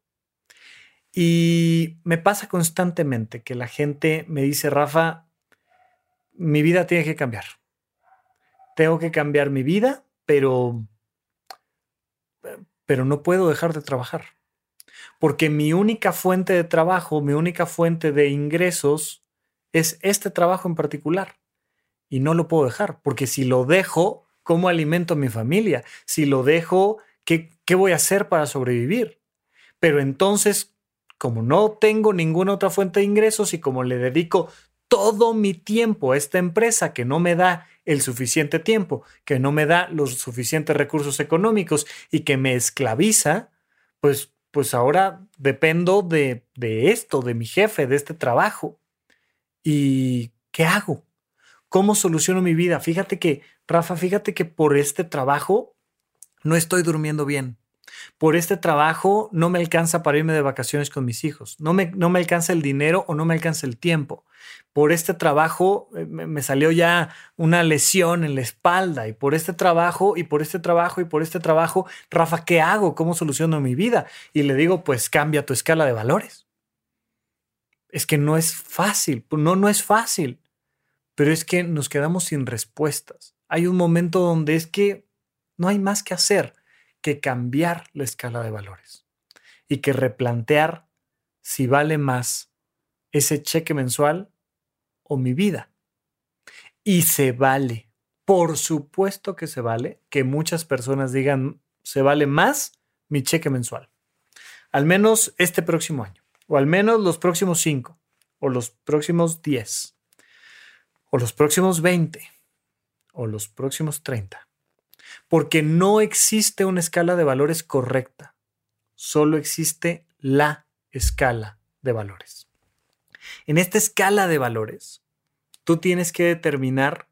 Y me pasa constantemente que la gente me dice, Rafa, mi vida tiene que cambiar. Tengo que cambiar mi vida, pero, pero no puedo dejar de trabajar. Porque mi única fuente de trabajo, mi única fuente de ingresos es este trabajo en particular. Y no lo puedo dejar, porque si lo dejo, ¿cómo alimento a mi familia? Si lo dejo, ¿qué, qué voy a hacer para sobrevivir? Pero entonces, como no tengo ninguna otra fuente de ingresos y como le dedico todo mi tiempo a esta empresa que no me da el suficiente tiempo, que no me da los suficientes recursos económicos y que me esclaviza, pues, pues ahora dependo de, de esto, de mi jefe, de este trabajo. ¿Y qué hago? ¿Cómo soluciono mi vida? Fíjate que, Rafa, fíjate que por este trabajo no estoy durmiendo bien por este trabajo no me alcanza para irme de vacaciones con mis hijos, no me, no me alcanza el dinero o no me alcanza el tiempo. Por este trabajo eh, me salió ya una lesión en la espalda y por este trabajo y por este trabajo y por este trabajo, Rafa, ¿qué hago? ¿Cómo soluciono mi vida? Y le digo, pues cambia tu escala de valores. Es que no es fácil, no, no es fácil, pero es que nos quedamos sin respuestas. Hay un momento donde es que no hay más que hacer que cambiar la escala de valores y que replantear si vale más ese cheque mensual o mi vida. Y se vale, por supuesto que se vale, que muchas personas digan, se vale más mi cheque mensual. Al menos este próximo año, o al menos los próximos cinco, o los próximos diez, o los próximos veinte, o los próximos treinta porque no existe una escala de valores correcta, solo existe la escala de valores. En esta escala de valores, tú tienes que determinar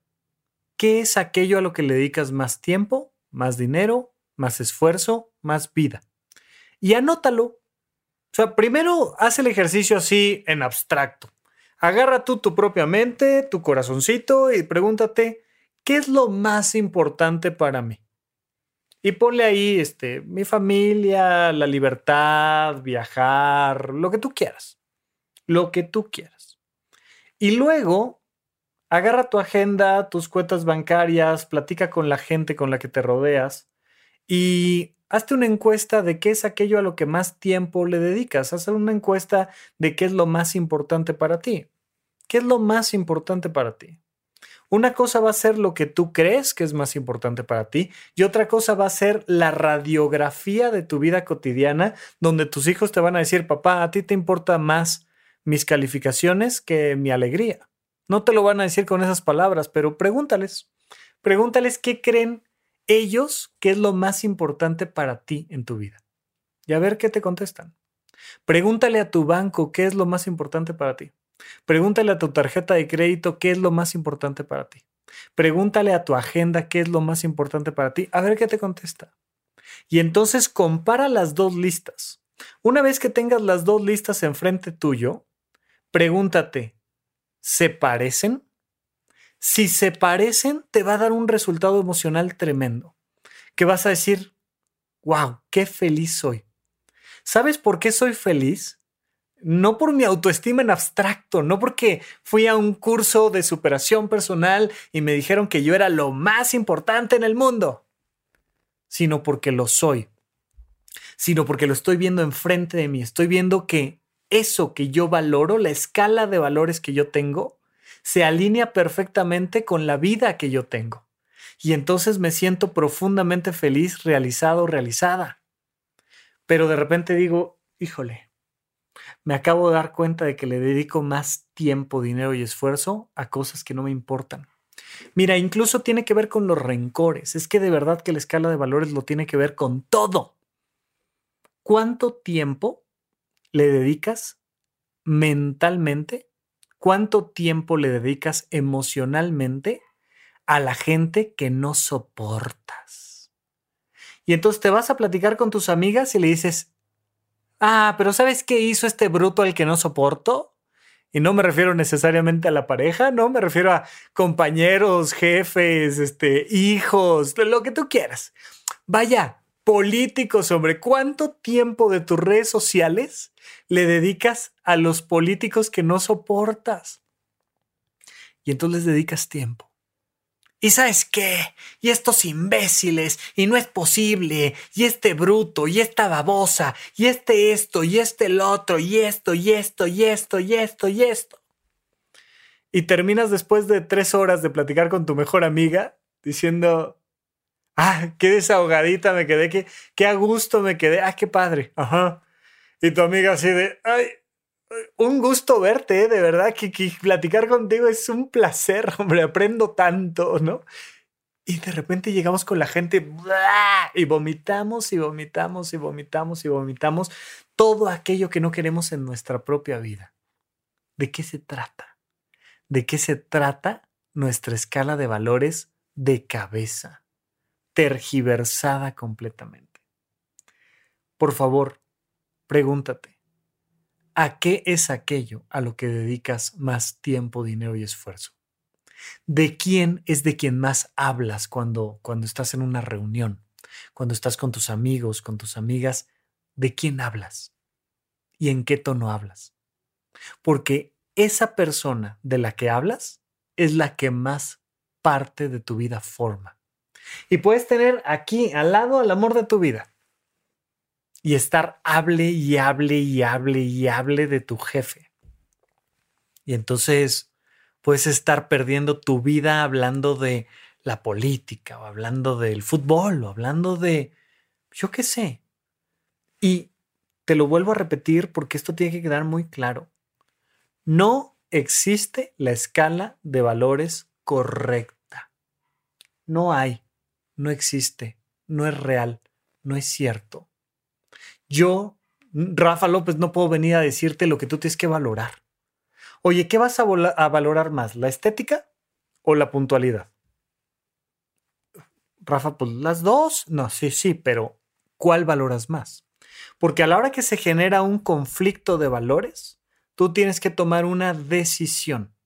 qué es aquello a lo que le dedicas más tiempo, más dinero, más esfuerzo, más vida. Y anótalo. O sea, primero haz el ejercicio así en abstracto. Agarra tú tu propia mente, tu corazoncito y pregúntate, ¿qué es lo más importante para mí? Y ponle ahí este, mi familia, la libertad, viajar, lo que tú quieras. Lo que tú quieras. Y luego, agarra tu agenda, tus cuentas bancarias, platica con la gente con la que te rodeas y hazte una encuesta de qué es aquello a lo que más tiempo le dedicas. Haz una encuesta de qué es lo más importante para ti. ¿Qué es lo más importante para ti? Una cosa va a ser lo que tú crees que es más importante para ti y otra cosa va a ser la radiografía de tu vida cotidiana donde tus hijos te van a decir, papá, a ti te importa más mis calificaciones que mi alegría. No te lo van a decir con esas palabras, pero pregúntales. Pregúntales qué creen ellos que es lo más importante para ti en tu vida. Y a ver qué te contestan. Pregúntale a tu banco qué es lo más importante para ti. Pregúntale a tu tarjeta de crédito qué es lo más importante para ti. Pregúntale a tu agenda qué es lo más importante para ti. A ver qué te contesta. Y entonces compara las dos listas. Una vez que tengas las dos listas enfrente tuyo, pregúntate, ¿se parecen? Si se parecen, te va a dar un resultado emocional tremendo. Que vas a decir, wow, qué feliz soy. ¿Sabes por qué soy feliz? No por mi autoestima en abstracto, no porque fui a un curso de superación personal y me dijeron que yo era lo más importante en el mundo, sino porque lo soy, sino porque lo estoy viendo enfrente de mí, estoy viendo que eso que yo valoro, la escala de valores que yo tengo, se alinea perfectamente con la vida que yo tengo. Y entonces me siento profundamente feliz, realizado, realizada. Pero de repente digo, híjole, me acabo de dar cuenta de que le dedico más tiempo, dinero y esfuerzo a cosas que no me importan. Mira, incluso tiene que ver con los rencores. Es que de verdad que la escala de valores lo tiene que ver con todo. ¿Cuánto tiempo le dedicas mentalmente? ¿Cuánto tiempo le dedicas emocionalmente a la gente que no soportas? Y entonces te vas a platicar con tus amigas y le dices, Ah, pero ¿sabes qué hizo este bruto al que no soporto? Y no me refiero necesariamente a la pareja, no, me refiero a compañeros, jefes, este, hijos, lo que tú quieras. Vaya, políticos, hombre, ¿cuánto tiempo de tus redes sociales le dedicas a los políticos que no soportas? Y entonces les dedicas tiempo. ¿Y sabes qué? Y estos imbéciles, y no es posible, y este bruto, y esta babosa, y este esto, y este el otro, y esto, y esto, y esto, y esto, y esto. Y terminas después de tres horas de platicar con tu mejor amiga diciendo, ah, qué desahogadita me quedé, qué, qué a gusto me quedé, ah, qué padre, ajá. Y tu amiga así de, ay, un gusto verte, de verdad que, que, platicar contigo es un placer, hombre, aprendo tanto, ¿no? Y de repente llegamos con la gente y vomitamos y vomitamos y vomitamos y vomitamos todo aquello que no queremos en nuestra propia vida. ¿De qué se trata? ¿De qué se trata nuestra escala de valores de cabeza, tergiversada completamente? Por favor, pregúntate, ¿a qué es aquello a lo que dedicas más tiempo, dinero y esfuerzo? ¿De quién es de quien más hablas cuando, cuando estás en una reunión? Cuando estás con tus amigos, con tus amigas, ¿de quién hablas? ¿Y en qué tono hablas? Porque esa persona de la que hablas es la que más parte de tu vida forma. Y puedes tener aquí al lado al amor de tu vida y estar hable y hable y hable y hable de tu jefe. Y entonces puedes estar perdiendo tu vida hablando de la política o hablando del fútbol o hablando de, yo qué sé. Y te lo vuelvo a repetir porque esto tiene que quedar muy claro. No existe la escala de valores correcta. No hay, no existe, no es real, no es cierto. Yo, Rafa López, no puedo venir a decirte lo que tú tienes que valorar. Oye, ¿qué vas a, valorar más? ¿La estética o la puntualidad? Rafa, pues las dos. No, sí, sí, pero ¿cuál valoras más? Porque a la hora que se genera un conflicto de valores, tú tienes que tomar una decisión.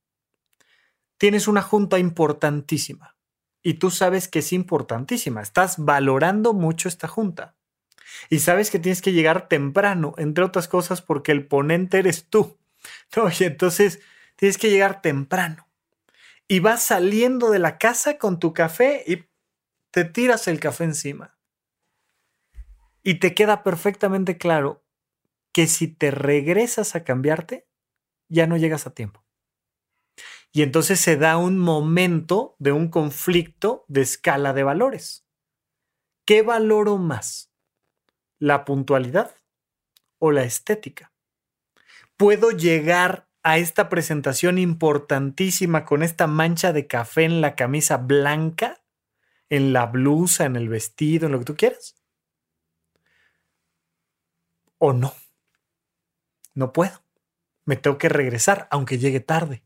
Tienes una junta importantísima y tú sabes que es importantísima. Estás valorando mucho esta junta y sabes que tienes que llegar temprano, entre otras cosas porque el ponente eres tú. Y entonces tienes que llegar temprano. Y vas saliendo de la casa con tu café y te tiras el café encima. Y te queda perfectamente claro que si te regresas a cambiarte, ya no llegas a tiempo. Y entonces se da un momento de un conflicto de escala de valores. ¿Qué valoro más? ¿La puntualidad o la estética? puedo llegar a esta presentación importantísima con esta mancha de café en la camisa blanca, en la blusa, en el vestido, en lo que tú quieras? ¿O no? No puedo. Me tengo que regresar, aunque llegue tarde.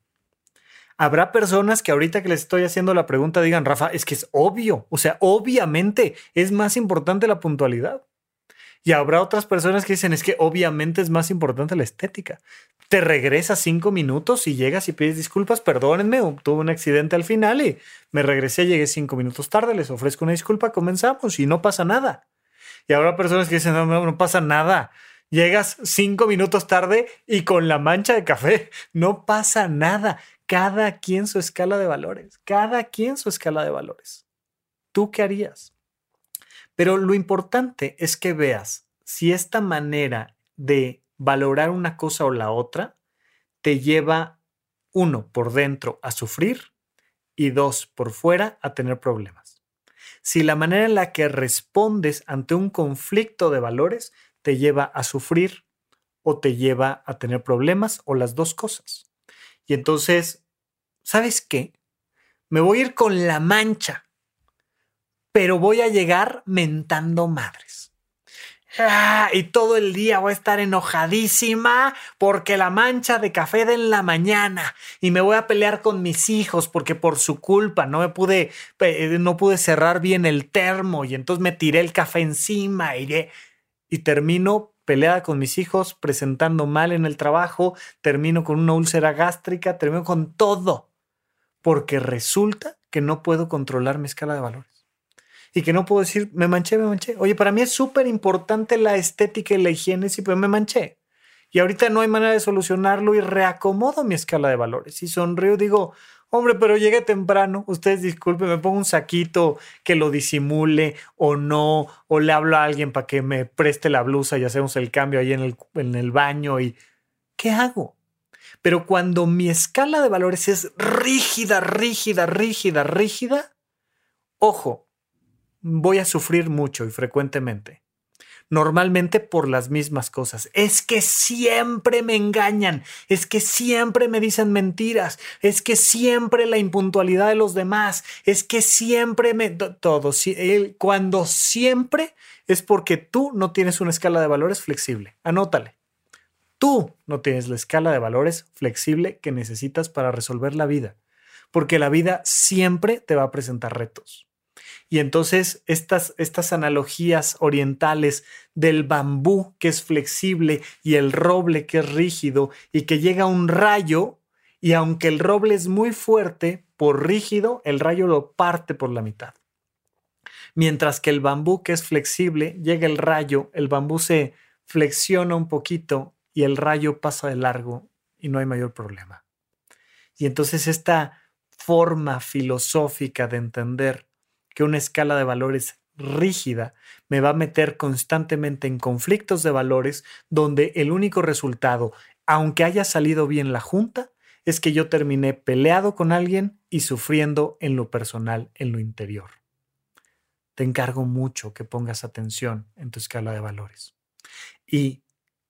Habrá personas que ahorita que les estoy haciendo la pregunta digan, Rafa, es que es obvio, o sea, obviamente es más importante la puntualidad. Y habrá otras personas que dicen, es que obviamente es más importante la estética. Te regresas cinco minutos y llegas y pides disculpas, perdónenme, tuve un accidente al final y me regresé, llegué cinco minutos tarde, les ofrezco una disculpa, comenzamos y no pasa nada. Y habrá personas que dicen, no, no, no pasa nada. Llegas cinco minutos tarde y con la mancha de café, no pasa nada. Cada quien su escala de valores, cada quien su escala de valores. ¿Tú qué harías? Pero lo importante es que veas si esta manera de valorar una cosa o la otra te lleva, uno, por dentro a sufrir y dos, por fuera a tener problemas. Si la manera en la que respondes ante un conflicto de valores te lleva a sufrir o te lleva a tener problemas o las dos cosas. Y entonces, ¿sabes qué? Me voy a ir con la mancha pero voy a llegar mentando madres. Ah, y todo el día voy a estar enojadísima porque la mancha de café de en la mañana y me voy a pelear con mis hijos porque por su culpa no me pude no pude cerrar bien el termo y entonces me tiré el café encima y, y termino peleada con mis hijos, presentando mal en el trabajo, termino con una úlcera gástrica, termino con todo porque resulta que no puedo controlar mi escala de valores y que no puedo decir, me manché, me manché. Oye, para mí es súper importante la estética y la higiene, sí, pero me manché. Y ahorita no hay manera de solucionarlo y reacomodo mi escala de valores. Y sonrío, digo, hombre, pero llegué temprano, ustedes disculpen, me pongo un saquito que lo disimule o no, o le hablo a alguien para que me preste la blusa y hacemos el cambio ahí en el, en el baño y ¿qué hago? Pero cuando mi escala de valores es rígida, rígida, rígida, rígida, ojo, voy a sufrir mucho y frecuentemente. normalmente por las mismas cosas. Es que siempre me engañan, es que siempre me dicen mentiras, es que siempre la impuntualidad de los demás, es que siempre me... Todo, cuando siempre es porque tú no tienes una escala de valores flexible. Anótale. Tú no tienes la escala de valores flexible que necesitas para resolver la vida, porque la vida siempre te va a presentar retos. Y entonces estas, estas analogías orientales del bambú que es flexible y el roble que es rígido y que llega un rayo y aunque el roble es muy fuerte, por rígido, el rayo lo parte por la mitad. Mientras que el bambú que es flexible, llega el rayo, el bambú se flexiona un poquito y el rayo pasa de largo y no hay mayor problema. Y entonces esta forma filosófica de entender que una escala de valores rígida me va a meter constantemente en conflictos de valores donde el único resultado, aunque haya salido bien la junta, es que yo terminé peleado con alguien y sufriendo en lo personal, en lo interior. Te encargo mucho que pongas atención en tu escala de valores y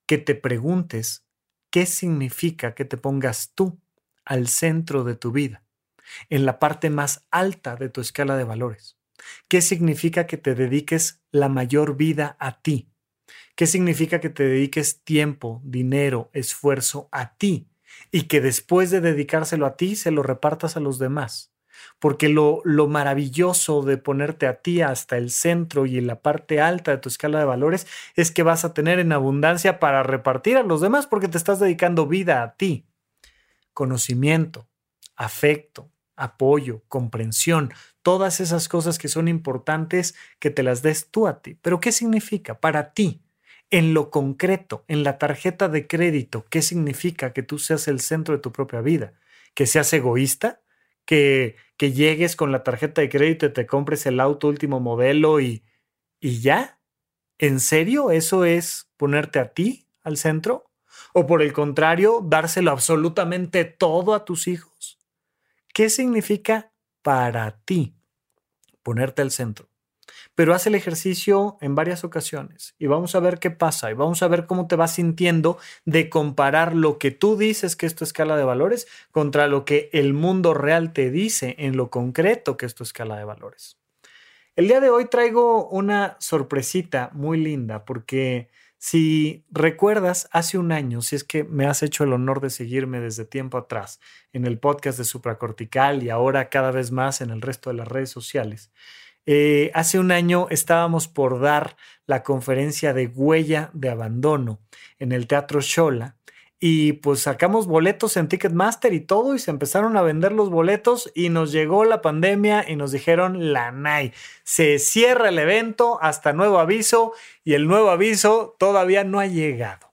que te preguntes qué significa que te pongas tú al centro de tu vida en la parte más alta de tu escala de valores? ¿Qué significa que te dediques la mayor vida a ti? ¿Qué significa que te dediques tiempo, dinero, esfuerzo a ti y que después de dedicárselo a ti se lo repartas a los demás? Porque lo, lo maravilloso de ponerte a ti hasta el centro y en la parte alta de tu escala de valores es que vas a tener en abundancia para repartir a los demás porque te estás dedicando vida a ti. Conocimiento, afecto, apoyo, comprensión, todas esas cosas que son importantes que te las des tú a ti. Pero ¿qué significa para ti? En lo concreto, en la tarjeta de crédito, ¿qué significa que tú seas el centro de tu propia vida? ¿Que seas egoísta? ¿Que, que llegues con la tarjeta de crédito y te compres el auto último modelo y, y ya? ¿En serio eso es ponerte a ti al centro? ¿O por el contrario, dárselo absolutamente todo a tus hijos? ¿Qué significa para ti ponerte al centro? Pero haz el ejercicio en varias ocasiones y vamos a ver qué pasa y vamos a ver cómo te vas sintiendo de comparar lo que tú dices que es tu escala de valores contra lo que el mundo real te dice en lo concreto que es tu escala de valores. El día de hoy traigo una sorpresita muy linda porque si recuerdas, hace un año, si es que me has hecho el honor de seguirme desde tiempo atrás en el podcast de Supracortical y ahora cada vez más en el resto de las redes sociales, eh, hace un año estábamos por dar la conferencia de huella de abandono en el Teatro Shola y pues sacamos boletos en Ticketmaster y todo y se empezaron a vender los boletos y nos llegó la pandemia y nos dijeron la NAI. Se cierra el evento hasta nuevo aviso y el nuevo aviso todavía no ha llegado.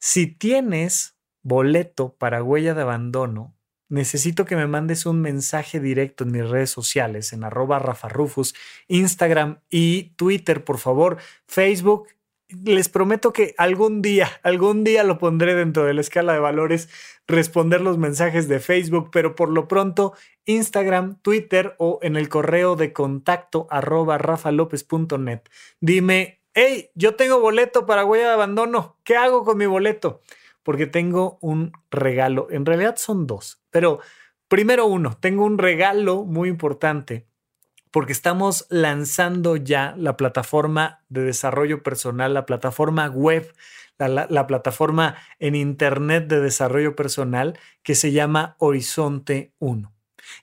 Si tienes boleto para huella de abandono, necesito que me mandes un mensaje directo en mis redes sociales, en arroba rafarufus, Instagram y Twitter, por favor. Facebook les prometo que algún día, algún día lo pondré dentro de la escala de valores, responder los mensajes de Facebook, pero por lo pronto Instagram, Twitter o en el correo de contacto arroba rafalopez.net. Dime, hey, yo tengo boleto para huella de abandono, ¿qué hago con mi boleto? Porque tengo un regalo, en realidad son dos, pero primero uno, tengo un regalo muy importante porque estamos lanzando ya la plataforma de desarrollo personal, la plataforma web, la, plataforma en Internet de desarrollo personal que se llama Horizonte 1.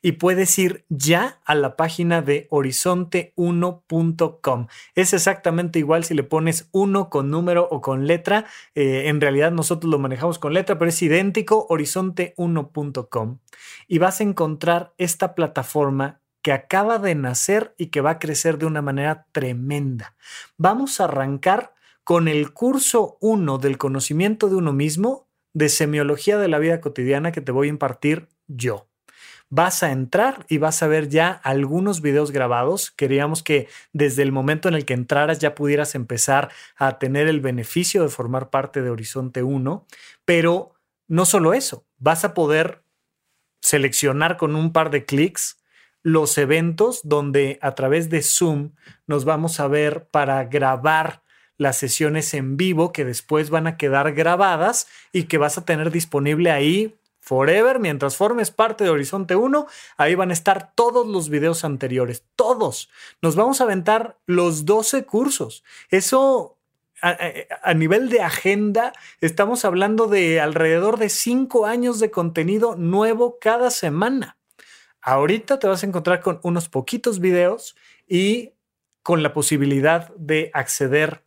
Y puedes ir ya a la página de horizonte1.com. Es exactamente igual si le pones uno con número o con letra. Eh, en realidad nosotros lo manejamos con letra, pero es idéntico, horizonte1.com. Y vas a encontrar esta plataforma que acaba de nacer y que va a crecer de una manera tremenda. Vamos a arrancar con el curso 1 del conocimiento de uno mismo de semiología de la vida cotidiana que te voy a impartir yo. Vas a entrar y vas a ver ya algunos videos grabados. Queríamos que desde el momento en el que entraras ya pudieras empezar a tener el beneficio de formar parte de Horizonte 1, pero no solo eso, vas a poder seleccionar con un par de clics los eventos donde a través de Zoom nos vamos a ver para grabar las sesiones en vivo que después van a quedar grabadas y que vas a tener disponible ahí forever, mientras formes parte de Horizonte 1, ahí van a estar todos los videos anteriores, todos. Nos vamos a aventar los 12 cursos. Eso a, nivel de agenda, estamos hablando de alrededor de 5 años de contenido nuevo cada semana. Ahorita te vas a encontrar con unos poquitos videos y con la posibilidad de acceder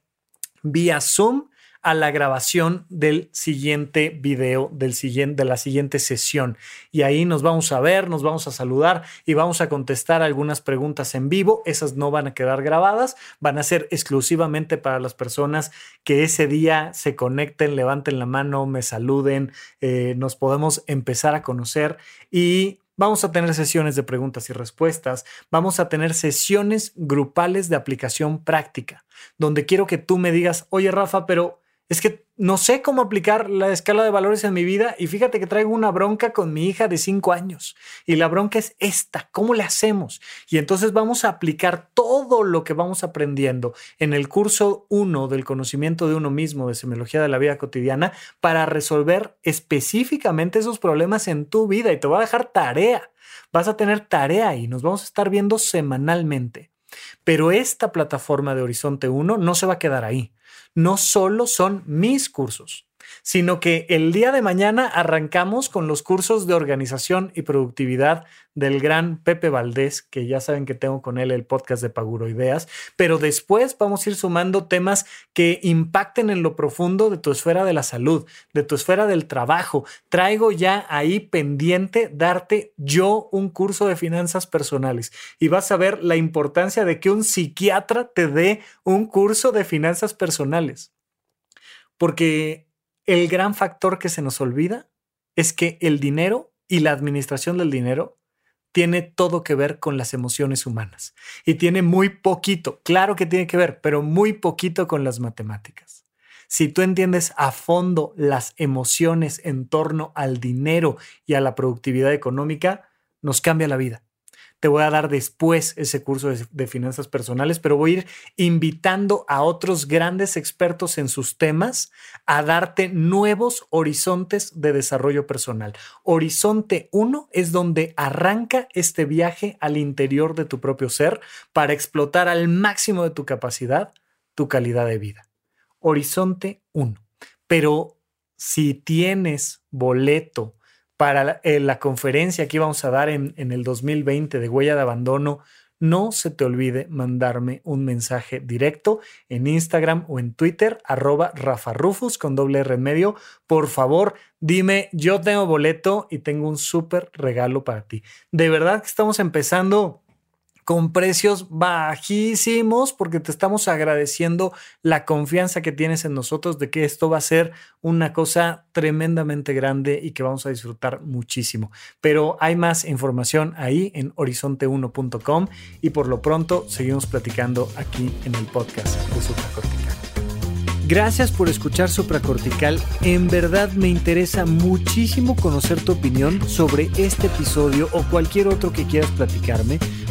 vía Zoom a la grabación del siguiente video, del siguiente, de la siguiente sesión. Y ahí nos vamos a ver, nos vamos a saludar y vamos a contestar algunas preguntas en vivo. Esas no van a quedar grabadas, van a ser exclusivamente para las personas que ese día se conecten, levanten la mano, me saluden, eh, nos podemos empezar a conocer y Vamos a tener sesiones de preguntas y respuestas, vamos a tener sesiones grupales de aplicación práctica, donde quiero que tú me digas, oye Rafa, pero es que no sé cómo aplicar la escala de valores en mi vida y fíjate que traigo una bronca con mi hija de cinco años y la bronca es esta, ¿cómo le hacemos? Y entonces vamos a aplicar todo lo que vamos aprendiendo en el curso 1 del conocimiento de uno mismo de semiología de la vida cotidiana para resolver específicamente esos problemas en tu vida y te voy a dejar tarea. Vas a tener tarea y nos vamos a estar viendo semanalmente. Pero esta plataforma de Horizonte 1 no se va a quedar ahí no solo son mis cursos, sino que el día de mañana arrancamos con los cursos de organización y productividad del gran Pepe Valdés, que ya saben que tengo con él el podcast de Paguro Ideas, pero después vamos a ir sumando temas que impacten en lo profundo de tu esfera de la salud, de tu esfera del trabajo. Traigo ya ahí pendiente darte yo un curso de finanzas personales y vas a ver la importancia de que un psiquiatra te dé un curso de finanzas personales. Porque el gran factor que se nos olvida es que el dinero y la administración del dinero tiene todo que ver con las emociones humanas y tiene muy poquito, claro que tiene que ver, pero muy poquito con las matemáticas. Si tú entiendes a fondo las emociones en torno al dinero y a la productividad económica, nos cambia la vida. Te voy a dar después ese curso de, finanzas personales, pero voy a ir invitando a otros grandes expertos en sus temas a darte nuevos horizontes de desarrollo personal. Horizonte 1 es donde arranca este viaje al interior de tu propio ser para explotar al máximo de tu capacidad tu calidad de vida. Horizonte 1. Pero si tienes boleto para eh, la, conferencia que íbamos a dar en, el 2020 de huella de abandono, no se te olvide mandarme un mensaje directo en Instagram o en Twitter, arroba Rafa Rufus con doble R en medio. Por favor, dime, yo tengo boleto y tengo un súper regalo para ti. De verdad que estamos empezando con precios bajísimos porque te estamos agradeciendo la confianza que tienes en nosotros de que esto va a ser una cosa tremendamente grande y que vamos a disfrutar muchísimo. Pero hay más información ahí en horizonte1.com y por lo pronto seguimos platicando aquí en el podcast de Supracortical. Gracias por escuchar Supracortical. En verdad me interesa muchísimo conocer tu opinión sobre este episodio o cualquier otro que quieras platicarme